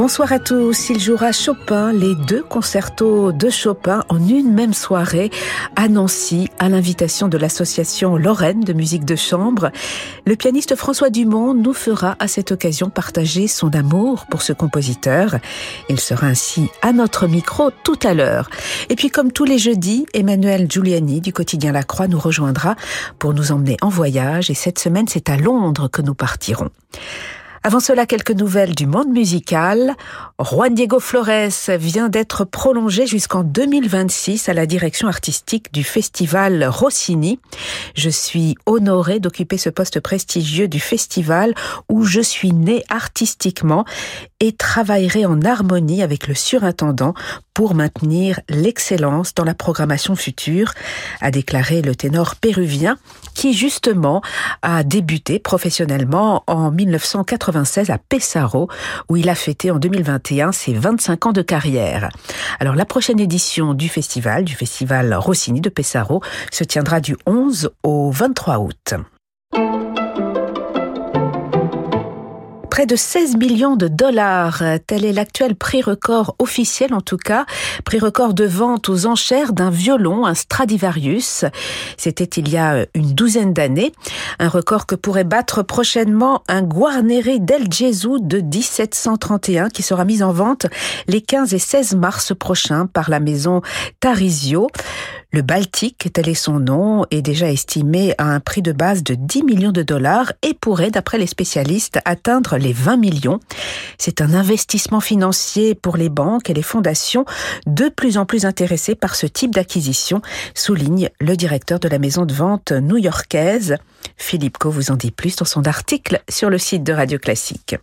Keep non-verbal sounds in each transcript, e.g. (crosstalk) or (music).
Bonsoir à tous. Il jouera Chopin, les deux concertos de Chopin en une même soirée à Nancy, à l'invitation de l'association Lorraine de musique de chambre. Le pianiste François Dumont nous fera à cette occasion partager son amour pour ce compositeur. Il sera ainsi à notre micro tout à l'heure. Et puis comme tous les jeudis, Emmanuel Giuliani du quotidien La Croix nous rejoindra pour nous emmener en voyage et cette semaine c'est à Londres que nous partirons. Avant cela, quelques nouvelles du monde musical. Juan Diego Flores vient d'être prolongé jusqu'en 2026 à la direction artistique du festival Rossini. Je suis honorée d'occuper ce poste prestigieux du festival où je suis née artistiquement et travaillerai en harmonie avec le surintendant pour maintenir l'excellence dans la programmation future, a déclaré le ténor péruvien qui justement a débuté professionnellement en 1996 à Pesaro où il a fêté en 2021 ses 25 ans de carrière. Alors la prochaine édition du festival, du festival Rossini de Pesaro, se tiendra du 11 au 23 août. Près de 16 millions de dollars. Tel est l'actuel prix record officiel en tout cas. Prix record de vente aux enchères d'un violon, un Stradivarius. C'était il y a une douzaine d'années. Un record que pourrait battre prochainement un Guarneri del Gesù de 1731 qui sera mis en vente les 15 et 16 mars prochains par la maison Tarisio. Le Baltique, tel est son nom, est déjà estimé à un prix de base de 10 millions de dollars et pourrait, d'après les spécialistes, atteindre les 20 millions. C'est un investissement financier pour les banques et les fondations de plus en plus intéressées par ce type d'acquisition, souligne le directeur de la maison de vente new-yorkaise. Philippe Co vous en dit plus dans son article sur le site de Radio Classique.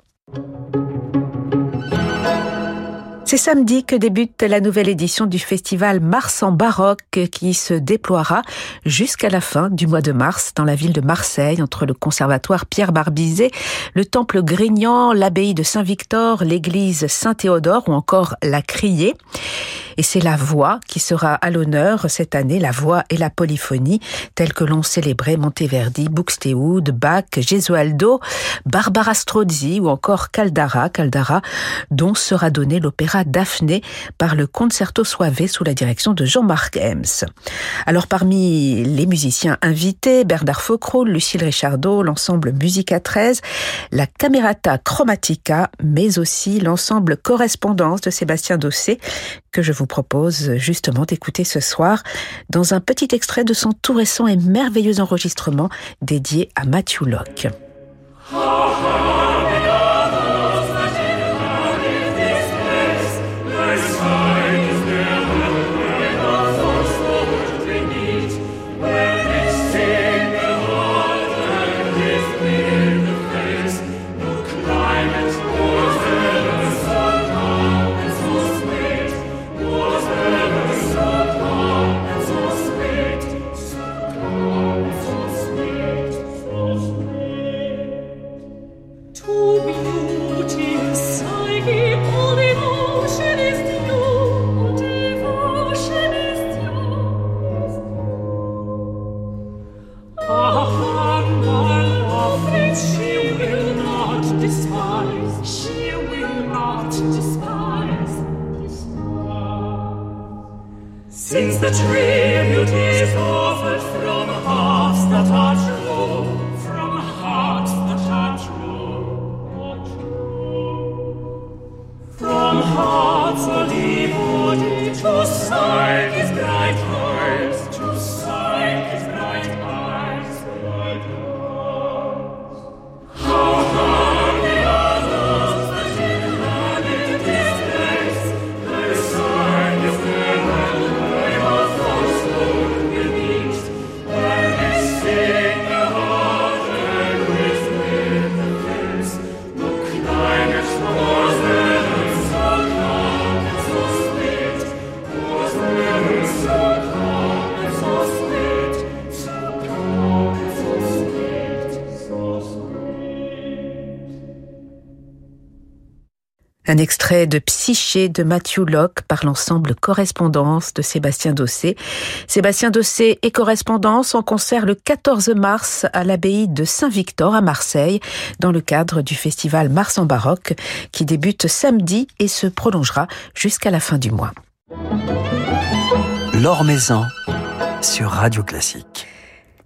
C'est samedi que débute la nouvelle édition du festival Mars en baroque qui se déploiera jusqu'à la fin du mois de mars dans la ville de Marseille entre le conservatoire Pierre Barbizet, le temple Grignan, l'abbaye de Saint-Victor, l'église Saint-Théodore ou encore la Criée. Et c'est la voix qui sera à l'honneur cette année, la voix et la polyphonie, telle que l'ont célébré Monteverdi, Buxtehude, Bach, Gesualdo, Barbara Strozzi ou encore Caldara, Caldara, dont sera donné l'opéra Daphné par le Concerto Suave sous la direction de Jean-Marc Hems. Alors parmi les musiciens invités, Bernard Faucreau, Lucille Richardot, l'ensemble Musica 13, la Camerata Chromatica, mais aussi l'ensemble Correspondance de Sébastien Dossé, que je vous propose justement d'écouter ce soir dans un petit extrait de son tout récent et merveilleux enregistrement dédié à Matthew Locke. The tribute is. Offered from Un extrait de Psyché de Matthew Locke par l'ensemble Correspondance de Sébastien Dossé. Sébastien Dossé et Correspondance en concert le 14 mars à l'abbaye de Saint-Victor à Marseille dans le cadre du festival Mars en baroque qui débute samedi et se prolongera jusqu'à la fin du mois. Sur Radio Classique.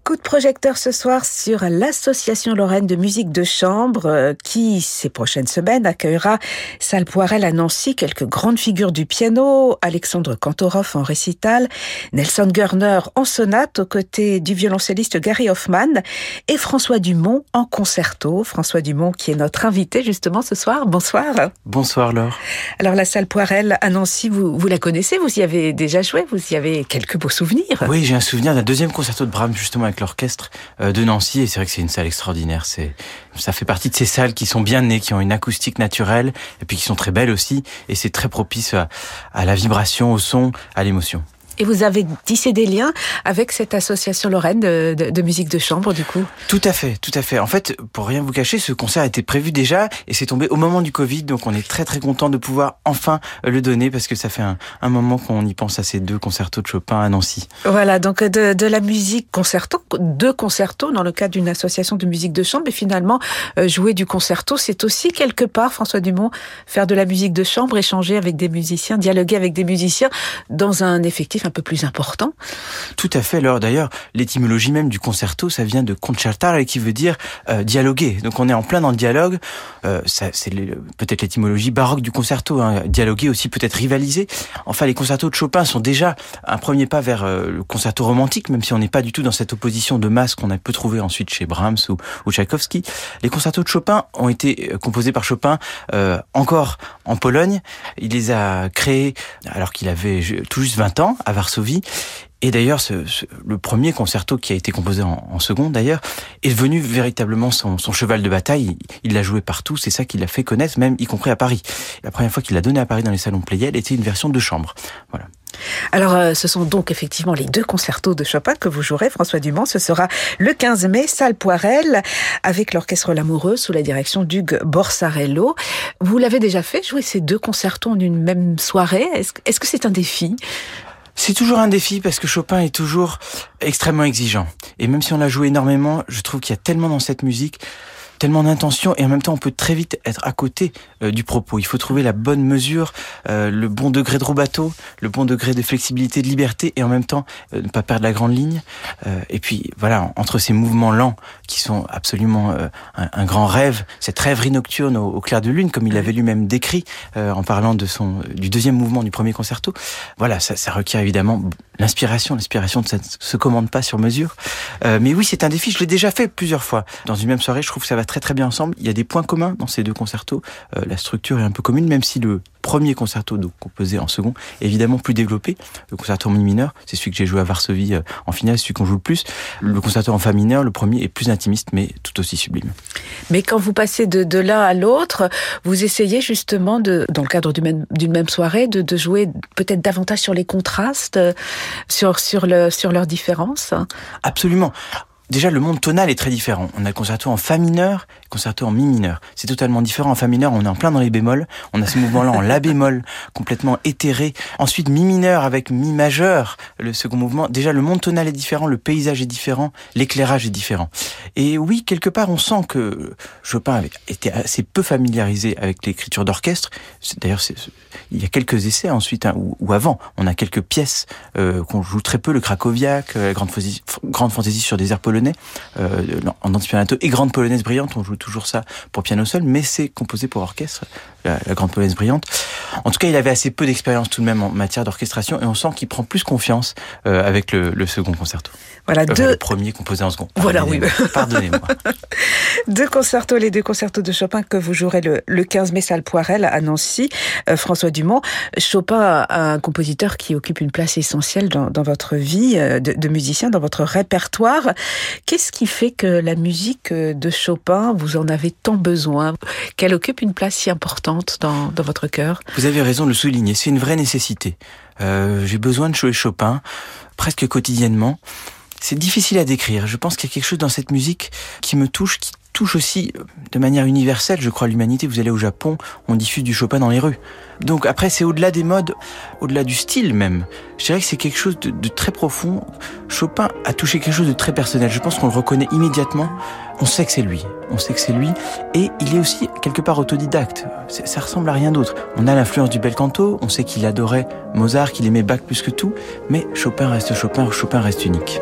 Coup de projecteur ce soir sur l'Association Lorraine de musique de chambre euh, qui, ces prochaines semaines, accueillera Salle Poirel à Nancy, quelques grandes figures du piano, Alexandre Kantorov en récital, Nelson Görner en sonate aux côtés du violoncelliste Gary Hoffman et François Dumont en concerto. François Dumont qui est notre invité justement ce soir. Bonsoir. Bonsoir Laure. Alors la Salle Poirel à Nancy, vous, vous la connaissez, vous y avez déjà joué, vous y avez quelques beaux souvenirs. Oui, j'ai un souvenir d'un deuxième concerto de Brahms justement avec l'orchestre euh, de Nancy et c'est vrai que c'est une salle extraordinaire. C'est ça fait partie de ces salles qui sont bien nées, qui ont une acoustique naturelle et puis qui sont très belles aussi et c'est très propice à, à la vibration, au son, à l'émotion. Et vous avez tissé des liens avec cette association lorraine de, de, de, musique de chambre, du coup? Tout à fait, tout à fait. En fait, pour rien vous cacher, ce concert était prévu déjà et c'est tombé au moment du Covid, donc on est très très content de pouvoir enfin le donner parce que ça fait un, un moment qu'on y pense à ces deux concertos de Chopin à Nancy. Voilà, donc de, de la musique concerto, deux concertos dans le cadre d'une association de musique de chambre, et finalement euh, jouer du concerto, c'est aussi quelque part, François Dumont, faire de la musique de chambre, échanger avec des musiciens, dialoguer avec des musiciens dans un effectif un peu plus important. Tout à fait. Alors d'ailleurs, l'étymologie même du concerto, ça vient de concertare qui veut dire euh, dialoguer. Donc on est en plein dans le dialogue. Euh, c'est peut-être l'étymologie baroque du concerto. Hein. Dialoguer aussi peut-être rivaliser. Enfin, les concertos de Chopin sont déjà un premier pas vers euh, le concerto romantique, même si on n'est pas du tout dans cette opposition de masse qu'on a peut trouver ensuite chez Brahms ou, ou. Les concertos de Chopin ont été euh, composés par Chopin encore en Pologne. Il les a créés alors qu'il avait tout juste 20 ans à Varsovie. Et d'ailleurs, le premier concerto qui a été composé en, en seconde, d'ailleurs, est devenu véritablement son, cheval de bataille. Il l'a joué partout, c'est ça qui l'a fait connaître, même y compris à Paris. La première fois qu'il l'a donné à Paris dans les salons Playel était une version de chambre. Voilà. Alors, euh, ce sont donc effectivement les deux concertos de Chopin que vous jouerez, François Dumont. Ce sera le 15 mai, salle Poirel, avec l'orchestre L'Amoureux sous la direction d'Hugues Borsarello. Vous l'avez déjà fait, jouer ces deux concertos en une même soirée. Est-ce est -ce que c'est un défi? C'est toujours un défi parce que Chopin est toujours extrêmement exigeant. Et même si on l'a joué énormément, je trouve qu'il y a tellement dans cette musique tellement d'intention et en même temps on peut très vite être à côté euh, du propos. Il faut trouver la bonne mesure, euh, le bon degré de rubato, le bon degré de flexibilité, de liberté et en même temps euh, ne pas perdre la grande ligne. et puis voilà, entre ces mouvements lents qui sont absolument un, un, grand rêve, cette rêverie nocturne au, au clair de lune comme il avait lui-même décrit en parlant de son du deuxième mouvement du premier concerto. Voilà, ça, ça requiert évidemment l'inspiration. L'inspiration ne se commande pas sur mesure. mais oui, c'est un défi. Je l'ai déjà fait plusieurs fois dans une même soirée. Je trouve que ça va très très bien ensemble. Il y a des points communs dans ces deux concertos. Euh, la structure est un peu commune, même si le premier concerto donc composé en second est évidemment plus développé. Le concerto en mi mineur, c'est celui que j'ai joué à Varsovie euh, en finale, celui qu'on joue le plus. Le concerto en fa mineur, le premier est plus intimiste, mais tout aussi sublime. Mais quand vous passez de, de l'un à l'autre, vous essayez justement de, dans le cadre d'une même, même soirée, de, de jouer peut-être davantage sur les contrastes, sur sur le sur leurs différences. Absolument déjà le monde tonal est très différent. On a le concerto en fa mineur, le concerto en mi mineur. C'est totalement différent. En fa mineur, on est en plein dans les bémols. On a ce mouvement-là en la bémol, (laughs) complètement éthéré. Ensuite, mi mineur avec mi majeur, le second mouvement. Déjà, le monde tonal est différent, le paysage est différent, l'éclairage est différent. Et oui, quelque part, on sent que Chopin avait été assez peu familiarisé avec l'écriture d'orchestre. D'ailleurs, il y a quelques essais ensuite, hein, ou, avant. On a quelques pièces euh, qu'on joue très peu, le Krakowiak, la grande, grande fantaisie sur des airs polonais euh, en antipianato et grande polonaise brillante. On joue toujours ça pour piano seul, mais c'est composé pour orchestre, la, la, grande polonaise brillante. En tout cas, il avait assez peu d'expérience tout de même en matière d'orchestration et on sent qu'il prend plus confiance euh, avec le, le, second concerto. Voilà, euh, deux... le premier composé en second. Voilà, oui. (laughs) Pardonnez-moi. deux concertos, les deux concertos de Chopin que vous jouerez le, le 15 mai, salle Poirel à Nancy. Euh, François Dumont, Chopin, un compositeur qui occupe une place essentielle dans, dans votre vie de, de musicien, dans votre répertoire. Qu'est-ce qui fait que la musique de Chopin, vous en avez tant besoin, qu'elle occupe une place si importante dans, dans votre cœur? Vous avez raison de le souligner, c'est une vraie nécessité. Euh, J'ai besoin de jouer Chopin presque quotidiennement. C'est difficile à décrire. Je pense qu'il y a quelque chose dans cette musique qui me touche, qui touche aussi euh, de manière universelle, je crois, l'humanité. Vous allez au Japon, on diffuse du Chopin dans les rues. Donc après, c'est au-delà des modes, au-delà du style même. Je dirais que c'est quelque chose de, de, très profond. Chopin a touché quelque chose de très personnel. Je pense qu'on le reconnaît immédiatement. On sait que c'est lui. On sait que c'est lui. Et il est aussi quelque part autodidacte. Ça ressemble à rien d'autre. On a l'influence du bel canto. On sait qu'il adorait Mozart, qu'il aimait Bach plus que tout. Mais Chopin reste Chopin. Chopin reste unique.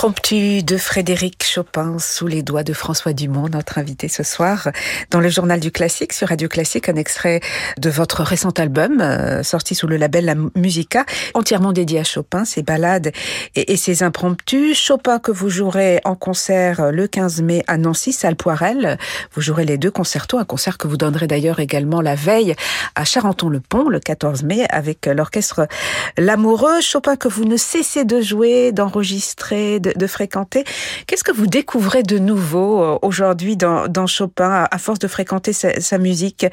Un de Frédéric Chopin sous les doigts de François Dumont, notre invité ce soir, dans le journal du classique, sur Radio Classique, un extrait de votre récent album, euh, sorti sous le label La Musica, entièrement dédié à Chopin, ses ballades et, et, ses impromptus. Chopin que vous jouerez en concert le 15 mai à Nancy, salle Poirel. Vous jouerez les deux concertos, un concert que vous donnerez d'ailleurs également la veille à Charenton-le-Pont, le 14 mai, avec l'orchestre L'Amoureux. Chopin que vous ne cessez de jouer, d'enregistrer, de, de, fréquenter. Qu'est-ce que vous découvrez de nouveau euh, aujourd'hui dans, dans, Chopin, à force de fréquenter sa, sa musique?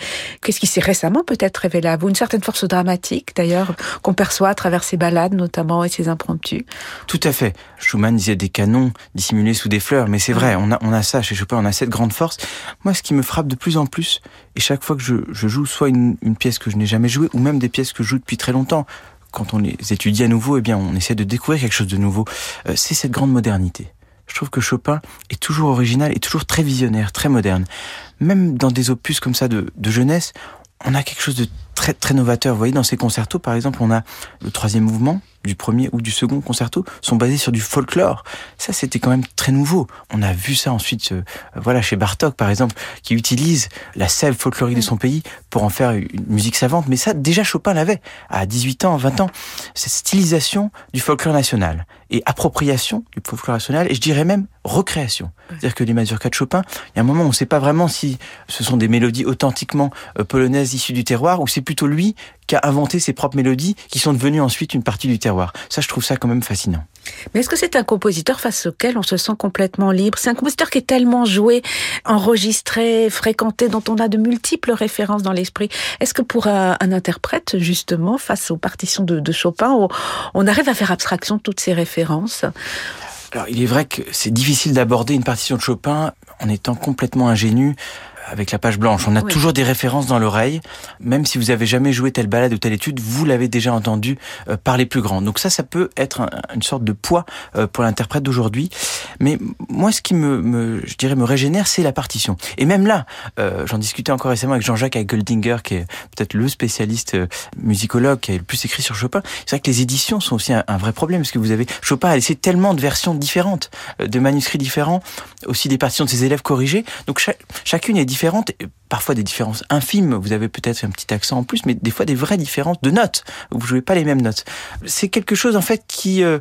Qu'est-ce qui s'est récemment peut-être révélé à vous? Une certaine force dramatique, d'ailleurs, qu'on perçoit à travers ses ballades notamment et ses impromptus. Tout à fait. Schumann disait des canons dissimulés sous des fleurs, mais c'est vrai, on a, on a ça chez Chopin, on a cette grande force. Moi, ce qui me frappe de plus en plus, et chaque fois que je, je joue soit une, une pièce que je n'ai jamais jouée, ou même des pièces que je joue depuis très longtemps, quand on les étudie à nouveau, eh bien, on essaie de découvrir quelque chose de nouveau. Euh, c'est cette grande modernité. Je trouve que Chopin est toujours original et toujours très visionnaire, très moderne. Même dans des opus comme ça de, de jeunesse, on a quelque chose de très très novateur. Vous voyez, dans ces concertos, par exemple, on a le troisième mouvement du premier ou du second concerto sont basés sur du folklore. Ça, c'était quand même très nouveau. On a vu ça ensuite, euh, voilà, chez Bartok, par exemple, qui utilise la sève folklorique de son pays pour en faire une musique savante. Mais ça, déjà, Chopin l'avait à 18 ans, 20 ans. Cette stylisation du folklore national et appropriation du folklore national, et je dirais même recréation. C'est-à-dire que les mazurkas de Chopin, il y a un moment où on ne sait pas vraiment si ce sont des mélodies authentiquement euh, polonaises issues du terroir ou c'est plutôt lui qui a inventé ses propres mélodies qui sont devenues ensuite une partie du terroir. Ça, je trouve ça quand même fascinant. Mais est-ce que c'est un compositeur face auquel on se sent complètement libre? C'est un compositeur qui est tellement joué, enregistré, fréquenté, dont on a de multiples références dans l'esprit. Est-ce que pour un, un, interprète, justement, face aux partitions de, de Chopin, on, on, arrive à faire abstraction de toutes ces références? Alors, il est vrai que c'est difficile d'aborder une partition de Chopin en étant complètement ingénu avec la page blanche. On a oui. toujours des références dans l'oreille. Même si vous avez jamais joué telle balade ou telle étude, vous l'avez déjà entendu euh, par les plus grands. Donc ça, ça peut être un, une sorte de poids euh, pour l'interprète d'aujourd'hui. Mais moi, ce qui me, me, je dirais, me régénère, c'est la partition. Et même là, euh, j'en discutais encore récemment avec Jean-Jacques Goldinger, qui est peut-être le spécialiste euh, musicologue qui a le plus écrit sur Chopin. C'est vrai que les éditions sont aussi un, un, vrai problème, parce que vous avez Chopin a laissé tellement de versions différentes, de manuscrits différents, aussi des partitions de ses élèves corrigées. Donc chacune est différentes, parfois des différences infimes. Vous avez peut-être un petit accent en plus, mais des fois des vraies différences de notes. Vous jouez pas les mêmes notes. C'est quelque chose en fait qui, euh,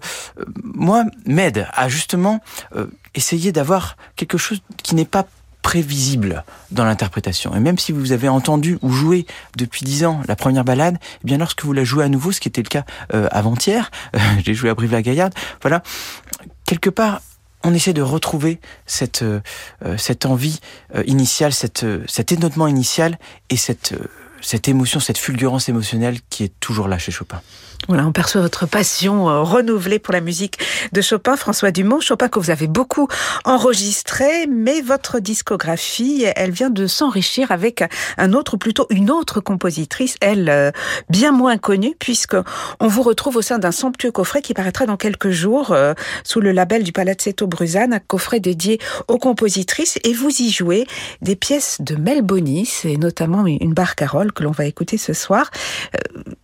moi, m'aide à justement euh, essayer d'avoir quelque chose qui n'est pas prévisible dans l'interprétation. Et même si vous avez entendu ou joué depuis dix ans la première balade, eh bien lorsque vous la jouez à nouveau, ce qui était le cas euh, avant-hier, (laughs) j'ai joué à Brive-la-Gaillarde, voilà, quelque part, on essaie de retrouver cette, euh, cette envie euh, initiale, cette, euh, cet étonnement initial et cette, cette émotion, cette fulgurance émotionnelle qui est toujours là chez Chopin. Voilà, on perçoit votre passion euh, renouvelée pour la musique de Chopin, François Dumont. Chopin que vous avez beaucoup enregistré, mais votre discographie, elle vient de s'enrichir avec un autre, plutôt une autre compositrice, elle euh, bien moins connue, puisque on vous retrouve au sein d'un somptueux coffret qui paraîtra dans quelques jours euh, sous le label du Palazzetto Bruzane, un coffret dédié aux compositrices, et vous y jouez des pièces de Mel Bonis, et notamment une barcarolle que l'on va écouter ce soir.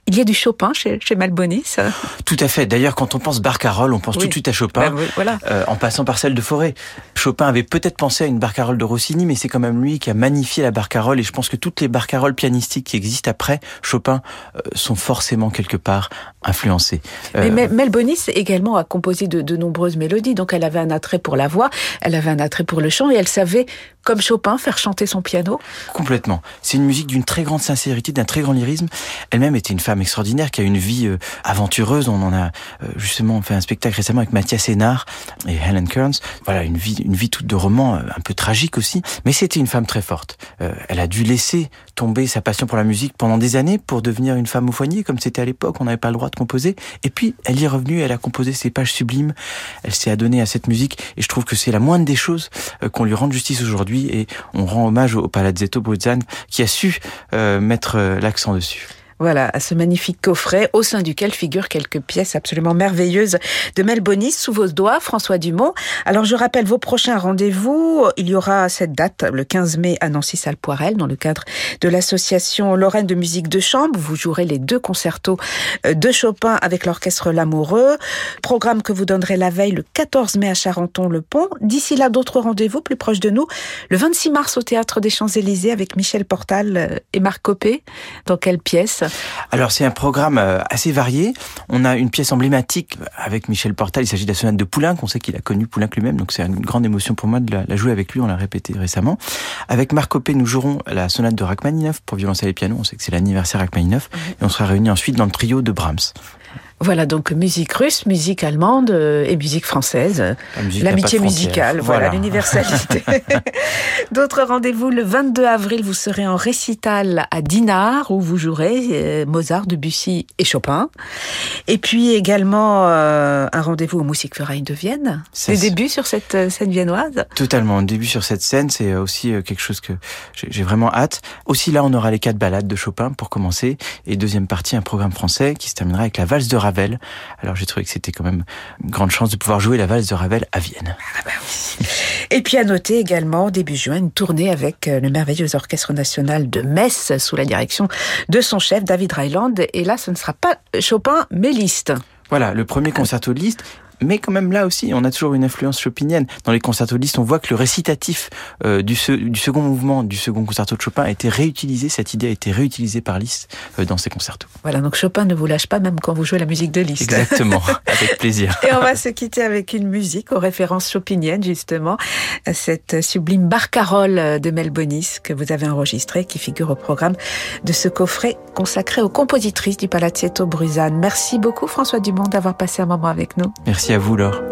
Il y a du Chopin chez, chez Malbonis Tout à fait. D'ailleurs, quand on pense barcarolle, on pense oui. tout de suite à Chopin, ben voilà. euh, en passant par celle de Forêt. Chopin avait peut-être pensé à une barcarolle de Rossini, mais c'est quand même lui qui a magnifié la barcarolle, et je pense que toutes les barcarolles pianistiques qui existent après Chopin euh, sont forcément quelque part influencées. Euh... Mais Melbonis également a composé de, de nombreuses mélodies, donc elle avait un attrait pour la voix, elle avait un attrait pour le chant, et elle savait, comme Chopin, faire chanter son piano. Complètement. C'est une musique d'une très grande sincérité, d'un très grand lyrisme. Elle-même était une femme extraordinaire qui a une vie aventureuse. On en a euh, justement fait un spectacle récemment avec Mathias Hénard et Helen Kearns. Voilà, une vie, une vie toute de roman, euh, un peu tragique aussi. Mais c'était une femme très forte. Euh, elle a dû laisser tomber sa passion pour la musique pendant des années pour devenir une femme au foyer, comme c'était à l'époque. On n'avait pas le droit de composer. Et puis, elle y est revenue. Elle a composé ses pages sublimes. Elle s'est adonnée à cette musique. Et je trouve que c'est la moindre des choses qu'on lui rende justice aujourd'hui. Et on rend hommage au Palazzetto Bruzane qui a su euh, mettre l'accent dessus. Voilà, à ce magnifique coffret au sein duquel figurent quelques pièces absolument merveilleuses de Melbonis sous vos doigts, François Dumont. Alors je rappelle vos prochains rendez-vous. Il y aura cette date, le 15 mai à Nancy-Salle Poirel, dans le cadre de l'association Lorraine de musique de chambre. Vous jouerez les deux concertos de Chopin avec l'orchestre L'Amoureux. Programme que vous donnerez la veille le 14 mai à Charenton-le-Pont. D'ici là, d'autres rendez-vous plus proches de nous. Le 26 mars au Théâtre des Champs-Élysées avec Michel Portal et Marc Copé. Dans quelle pièce? Alors c'est un programme assez varié. On a une pièce emblématique avec Michel Portal. Il s'agit de la sonate de Poulenc. On sait qu'il a connu Poulenc lui-même, donc c'est une grande émotion pour moi de la, jouer avec lui. On l'a répété récemment. Avec Marc Copé, nous jouerons la sonate de Rachmaninoff pour violoncelle et piano. On sait que c'est l'anniversaire Rachmaninoff. Mmh. Et on sera réunis ensuite dans le trio de Brahms. Voilà, donc musique russe, musique allemande euh, et musique française. L'amitié musicale, voilà, l'universalité. (laughs) D'autres rendez-vous, le 22 avril, vous serez en récital à Dinard, où vous jouerez euh, Mozart, Debussy et Chopin. Et puis également euh, un rendez-vous au Musikverein de Vienne. Des débuts sur cette scène viennoise Totalement, début sur cette scène, c'est aussi quelque chose que j'ai vraiment hâte. Aussi là, on aura les quatre ballades de Chopin pour commencer, et deuxième partie, un programme français qui se terminera avec la valse de Ravel. Alors j'ai trouvé que c'était quand même une grande chance de pouvoir jouer la valse de Ravel à Vienne. Ah bah Et puis à noter également, début juin, une tournée avec euh, le merveilleux Orchestre National de Metz sous la direction de son chef David Ryland. Et là, ce ne sera pas Chopin, mais Liszt. Voilà, le premier concerto de Liszt mais quand même là aussi, on a toujours une influence chopinienne. Dans les concertos de Liszt, on voit que le récitatif euh, du, du, second mouvement du second concerto de Chopin a été réutilisé, cette idée a été réutilisée par Liszt euh, dans ses concertos. Voilà, donc Chopin ne vous lâche pas même quand vous jouez la musique de Liszt. Exactement, (laughs) avec plaisir. Et on va se quitter avec une musique aux références chopiniennes, justement, cette sublime barcarolle de Melbonis que vous avez enregistrée, qui figure au programme de ce coffret consacré aux compositrices du Palazzetto Bruzane. Merci beaucoup François Dumont d'avoir passé un moment avec nous. Merci à vous, Laure.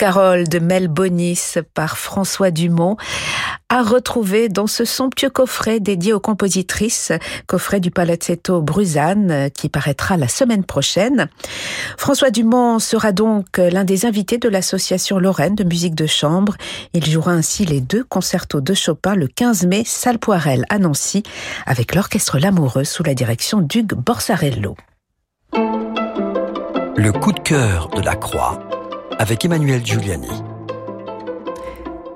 Barcarolle de Mel Bonis par François Dumont à retrouver dans ce somptueux coffret dédié aux compositrices, coffret du Palazzetto Bruzane qui paraîtra la semaine prochaine. François Dumont sera donc l'un des invités de l'association Lorraine de musique de chambre. Il jouera ainsi les deux concertos de Chopin le 15 mai, salle Poirel à Nancy, avec l'orchestre Lamoureux sous la direction d'Hugues Borsarello. Le coup de cœur de la Croix avec Emmanuel Giuliani.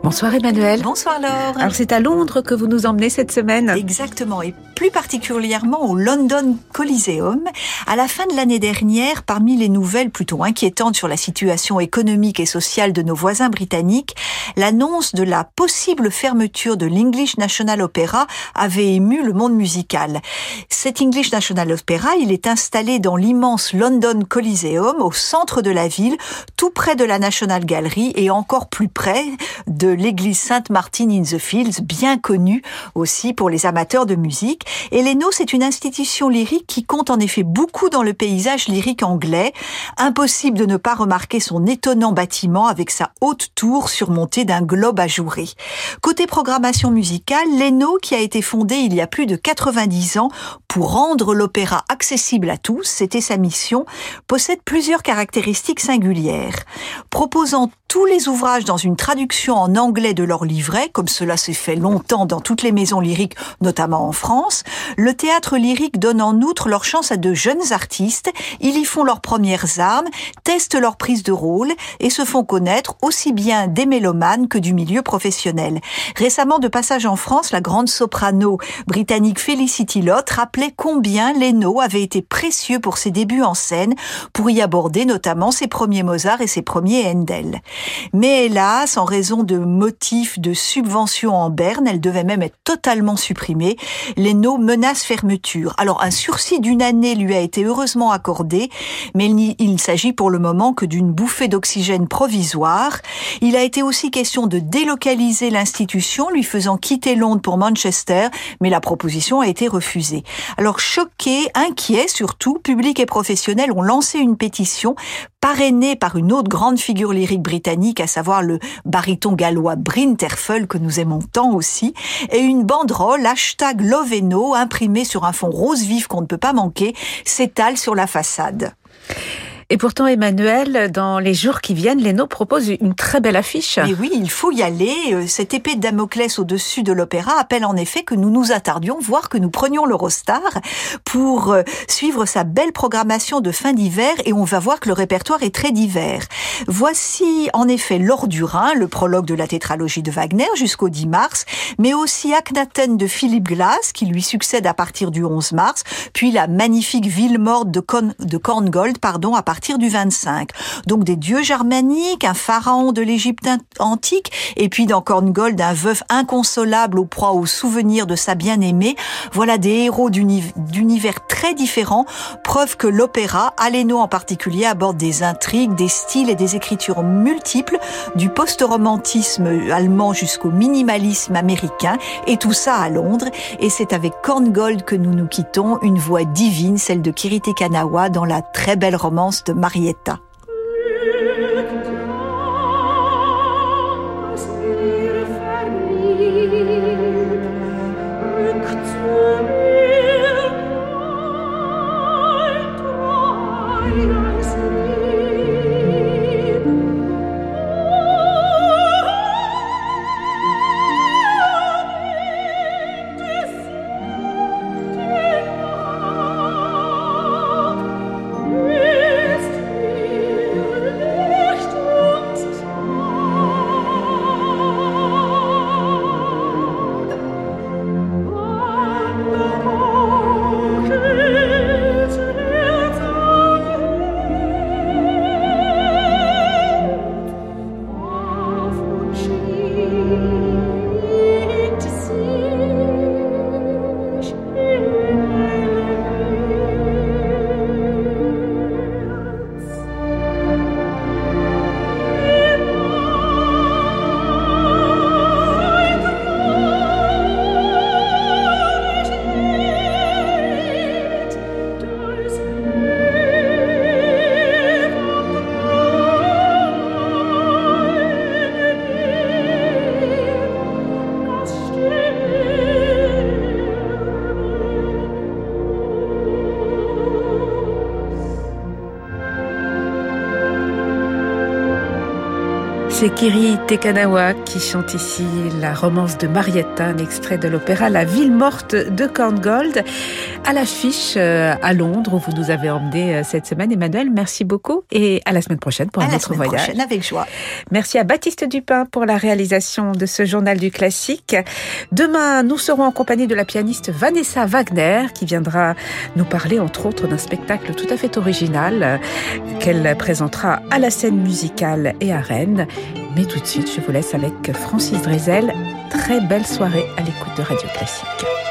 Bonsoir Emmanuel. Bonsoir Laure. Alors c'est à Londres que vous nous emmenez cette semaine. Exactement, et plus particulièrement au London Coliseum. À la fin de l'année dernière, parmi les nouvelles plutôt inquiétantes sur la situation économique et sociale de nos voisins britanniques, l'annonce de la possible fermeture de l'English National Opera avait ému le monde musical. Cet English National Opera, il est installé dans l'immense London Coliseum, au centre de la ville, tout près de la National Gallery et encore plus près de l'église Sainte-Martine in the Fields, bien connue aussi pour les amateurs de musique. Et l'ENO, c'est une institution lyrique qui compte en effet beaucoup dans le paysage lyrique anglais. Impossible de ne pas remarquer son étonnant bâtiment avec sa haute tour surmontée d'un globe ajouré. Côté programmation musicale, l'ENO, qui a été fondé il y a plus de 90 ans pour rendre l'opéra accessible à tous, c'était sa mission, possède plusieurs caractéristiques singulières. Proposant tous les ouvrages dans une traduction en anglais de leur livret, comme cela s'est fait longtemps dans toutes les maisons lyriques, notamment en France, le théâtre lyrique donne en outre leur chance à de jeunes artistes, ils y font leurs premières armes, testent leur prise de rôle et se font connaître aussi bien des mélomanes que du milieu professionnel. Récemment, de passage en France, la grande soprano britannique Felicity Lott rappelait combien Leno avait été précieux pour ses débuts en scène, pour y aborder notamment ses premiers Mozart et ses premiers Handel. Mais hélas, en raison de motifs de subvention en berne, elle devait même être totalement supprimée. Leno menace fermeture. Alors un sursis d'une année lui a été heureusement accordé, mais il ne s'agit pour le moment que d'une bouffée d'oxygène provisoire. Il a été aussi question de délocaliser l'institution, lui faisant quitter Londres pour Manchester, mais la proposition a été refusée. Alors choqués, inquiets surtout, public et professionnels ont lancé une pétition parrainé par une autre grande figure lyrique britannique, à savoir le baryton gallois Bryn Terfel, que nous aimons tant aussi, et une banderole hashtag Loveno imprimée sur un fond rose vif qu'on ne peut pas manquer, s'étale sur la façade. Et pourtant, Emmanuel, dans les jours qui viennent, Leno propose une très belle affiche. Mais oui, il faut y aller. Euh, cette épée de Damoclès au-dessus de l'opéra appelle en effet que nous nous attardions, voire que nous prenions l'Eurostar pour euh, suivre sa belle programmation de fin d'hiver et on va voir que le répertoire est très divers. Voici en effet L'Or du Rhin, le prologue de la tétralogie de Wagner jusqu'au 10 mars, mais aussi Akhenaten de Philippe Glass qui lui succède à partir du 11 mars, puis la magnifique ville morte de, Korngold, pardon, à partir partir du 25. Donc des dieux germaniques, un pharaon de l'Égypte antique, et puis dans Korngold, un veuf inconsolable aux proie aux souvenirs de sa bien-aimée. Voilà des héros d'univers très différents, preuve que l'opéra, Aleno en particulier, aborde des intrigues, des styles et des écritures multiples, du post-romantisme allemand jusqu'au minimalisme américain, et tout ça à Londres. Et c'est avec Korngold que nous nous quittons, une voix divine, celle de Kirite Kanawa dans la très belle romance de Marietta. C'est Kiri Tekanawa qui chante ici la romance de Marietta, un extrait de l'opéra La ville morte de Korngold, à l'affiche euh, à Londres où vous nous avez emmené euh, cette semaine. Emmanuel, merci beaucoup et à la semaine prochaine pour à un la autre semaine voyage. prochaine, avec joie. Merci à Baptiste Dupin pour la réalisation de ce journal du classique. Demain, nous serons en compagnie de la pianiste Vanessa Wagner qui viendra nous parler entre autres d'un spectacle tout à fait original euh, qu'elle présentera à la scène musicale et à Rennes. Mais tout de suite, je vous laisse avec Francis Drezel. Très belle soirée à l'écoute de Radio Classique.